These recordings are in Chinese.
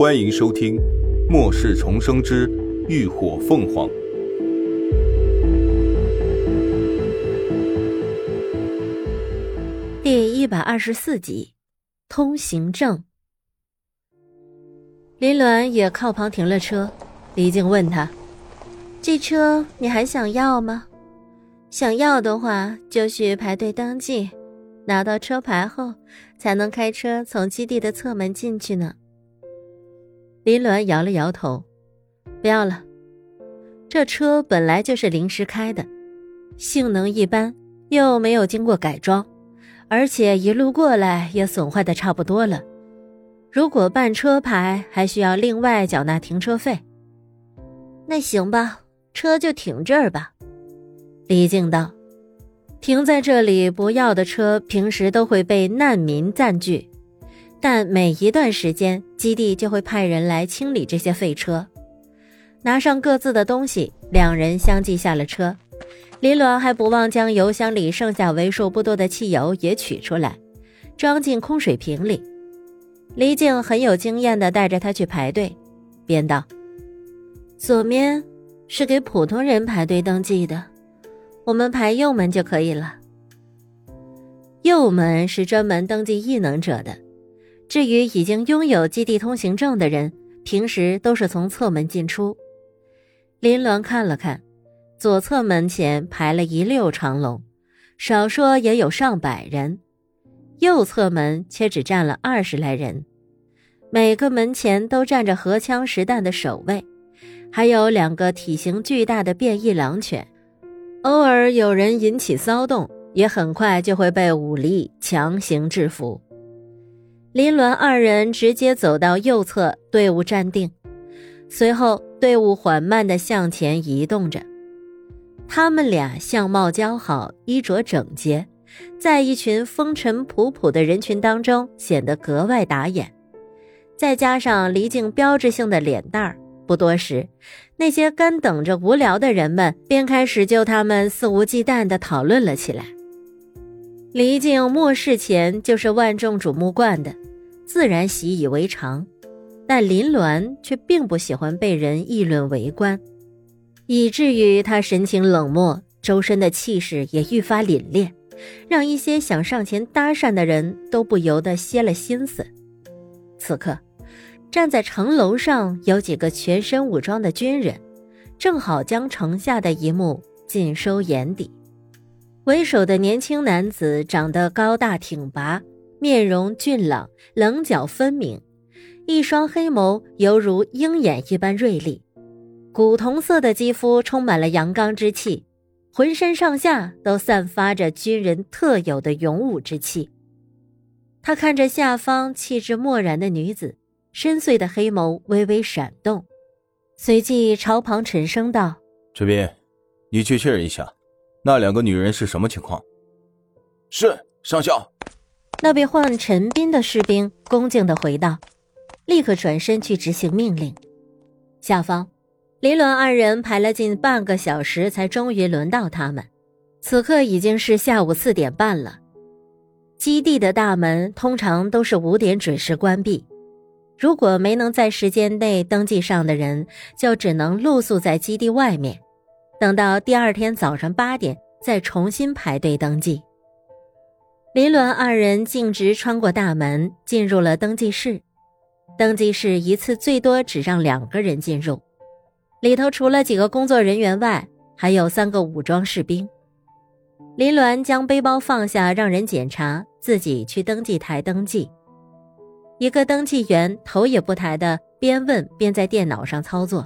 欢迎收听《末世重生之浴火凤凰》第一百二十四集《通行证》。林鸾也靠旁停了车，李靖问他：“这车你还想要吗？想要的话，就去排队登记，拿到车牌后才能开车从基地的侧门进去呢。”林鸾摇了摇头：“不要了，这车本来就是临时开的，性能一般，又没有经过改装，而且一路过来也损坏的差不多了。如果办车牌，还需要另外缴纳停车费。那行吧，车就停这儿吧。”李靖道：“停在这里不要的车，平时都会被难民占据。”但每一段时间，基地就会派人来清理这些废车。拿上各自的东西，两人相继下了车。林鸾还不忘将油箱里剩下为数不多的汽油也取出来，装进空水瓶里。李静很有经验地带着他去排队，边道：“左面是给普通人排队登记的，我们排右门就可以了。右门是专门登记异能者的。”至于已经拥有基地通行证的人，平时都是从侧门进出。林鸾看了看，左侧门前排了一溜长龙，少说也有上百人；右侧门却只站了二十来人。每个门前都站着荷枪实弹的守卫，还有两个体型巨大的变异狼犬。偶尔有人引起骚动，也很快就会被武力强行制服。林鸾二人直接走到右侧，队伍站定，随后队伍缓慢地向前移动着。他们俩相貌姣好，衣着整洁，在一群风尘仆仆的人群当中显得格外打眼。再加上离境标志性的脸蛋儿，不多时，那些干等着无聊的人们便开始就他们肆无忌惮地讨论了起来。离境末世前就是万众瞩目惯的。自然习以为常，但林鸾却并不喜欢被人议论围观，以至于他神情冷漠，周身的气势也愈发凛冽，让一些想上前搭讪的人都不由得歇了心思。此刻，站在城楼上有几个全身武装的军人，正好将城下的一幕尽收眼底。为首的年轻男子长得高大挺拔。面容俊朗，棱角分明，一双黑眸犹如鹰眼一般锐利，古铜色的肌肤充满了阳刚之气，浑身上下都散发着军人特有的勇武之气。他看着下方气质漠然的女子，深邃的黑眸微微闪动，随即朝旁沉声道：“这边，你去确认一下，那两个女人是什么情况？”是上校。那被唤陈斌的士兵恭敬地回道，立刻转身去执行命令。下方，林鸾二人排了近半个小时，才终于轮到他们。此刻已经是下午四点半了。基地的大门通常都是五点准时关闭，如果没能在时间内登记上的人，就只能露宿在基地外面，等到第二天早上八点再重新排队登记。林鸾二人径直穿过大门，进入了登记室。登记室一次最多只让两个人进入，里头除了几个工作人员外，还有三个武装士兵。林鸾将背包放下，让人检查，自己去登记台登记。一个登记员头也不抬的边问边在电脑上操作。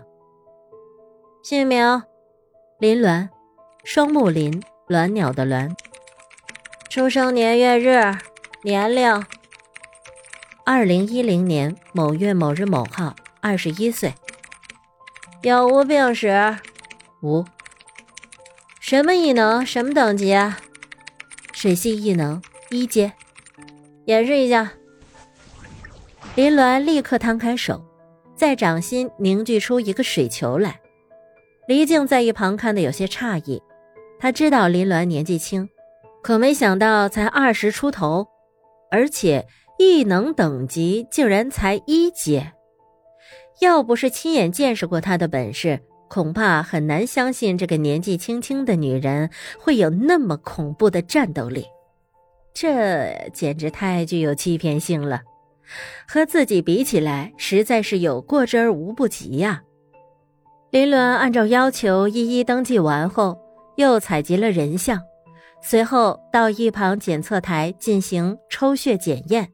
姓名：林鸾，双木林，鸾鸟的鸾。出生年月日，年龄：二零一零年某月某日某号，二十一岁。有无病史？无。什么异能？什么等级？水系异能一阶。演示一下。林鸾立刻摊开手，在掌心凝聚出一个水球来。黎静在一旁看得有些诧异，他知道林鸾年纪轻。可没想到，才二十出头，而且异能等级竟然才一阶，要不是亲眼见识过他的本事，恐怕很难相信这个年纪轻轻的女人会有那么恐怖的战斗力。这简直太具有欺骗性了，和自己比起来，实在是有过之而无不及呀。林伦按照要求一一登记完后，又采集了人像，随后到一旁检测台进行抽血检验。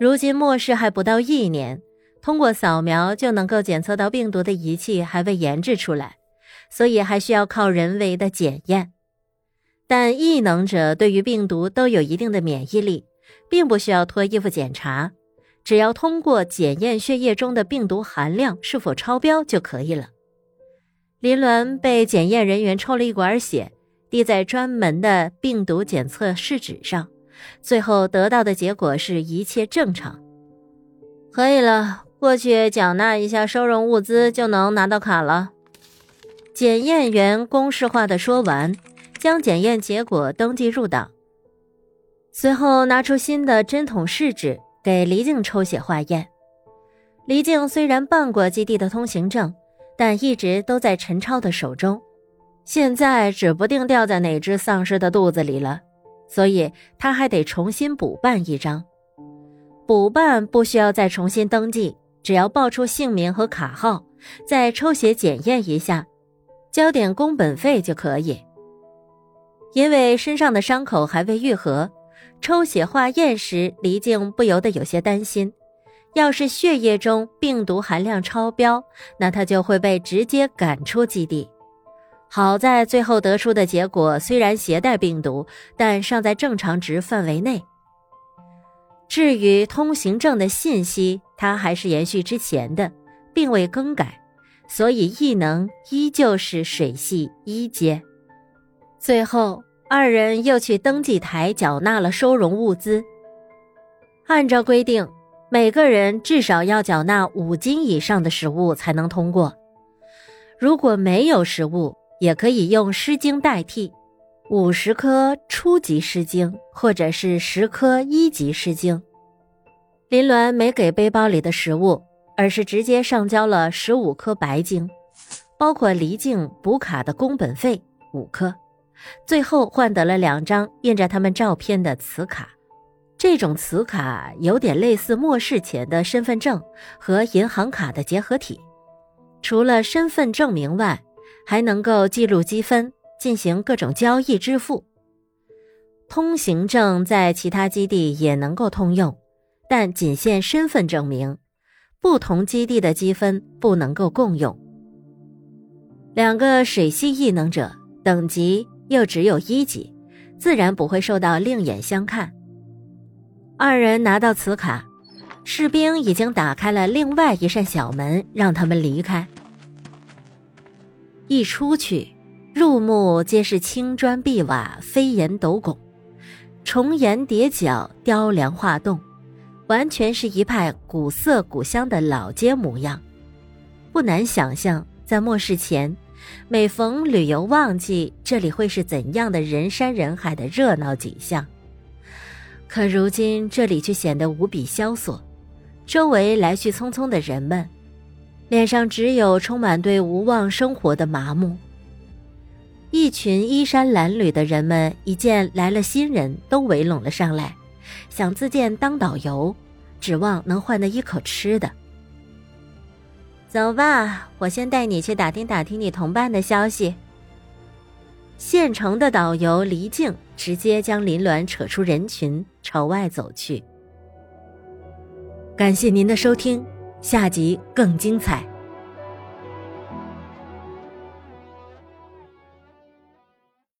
如今末世还不到一年。通过扫描就能够检测到病毒的仪器还未研制出来，所以还需要靠人为的检验。但异能者对于病毒都有一定的免疫力，并不需要脱衣服检查，只要通过检验血液中的病毒含量是否超标就可以了。林鸾被检验人员抽了一管血，滴在专门的病毒检测试纸上，最后得到的结果是一切正常，可以了。过去缴纳一下收容物资就能拿到卡了。检验员公式化的说完，将检验结果登记入档，随后拿出新的针筒试纸给黎静抽血化验。黎静虽然办过基地的通行证，但一直都在陈超的手中，现在指不定掉在哪只丧尸的肚子里了，所以他还得重新补办一张。补办不需要再重新登记。只要报出姓名和卡号，再抽血检验一下，交点工本费就可以。因为身上的伤口还未愈合，抽血化验时，黎静不由得有些担心：要是血液中病毒含量超标，那他就会被直接赶出基地。好在最后得出的结果虽然携带病毒，但尚在正常值范围内。至于通行证的信息，它还是延续之前的，并未更改，所以异能依旧是水系一阶。最后，二人又去登记台缴纳了收容物资。按照规定，每个人至少要缴纳五斤以上的食物才能通过。如果没有食物，也可以用诗经代替，五十颗初级诗经，或者是十颗一级诗经。林鸾没给背包里的食物，而是直接上交了十五颗白晶，包括离境补卡的工本费五颗，最后换得了两张印着他们照片的磁卡。这种磁卡有点类似末世前的身份证和银行卡的结合体，除了身份证明外，还能够记录积分，进行各种交易支付。通行证在其他基地也能够通用。但仅限身份证明，不同基地的积分不能够共用。两个水系异能者等级又只有一级，自然不会受到另眼相看。二人拿到磁卡，士兵已经打开了另外一扇小门，让他们离开。一出去，入目皆是青砖碧瓦、飞檐斗拱、重檐叠角、雕梁画栋。完全是一派古色古香的老街模样，不难想象，在末世前，每逢旅游旺季，这里会是怎样的人山人海的热闹景象。可如今，这里却显得无比萧索，周围来去匆匆的人们，脸上只有充满对无望生活的麻木。一群衣衫褴褛的人们一见来了新人，都围拢了上来。想自荐当导游，指望能换得一口吃的。走吧，我先带你去打听打听你同伴的消息。县城的导游黎静直接将林鸾扯出人群，朝外走去。感谢您的收听，下集更精彩。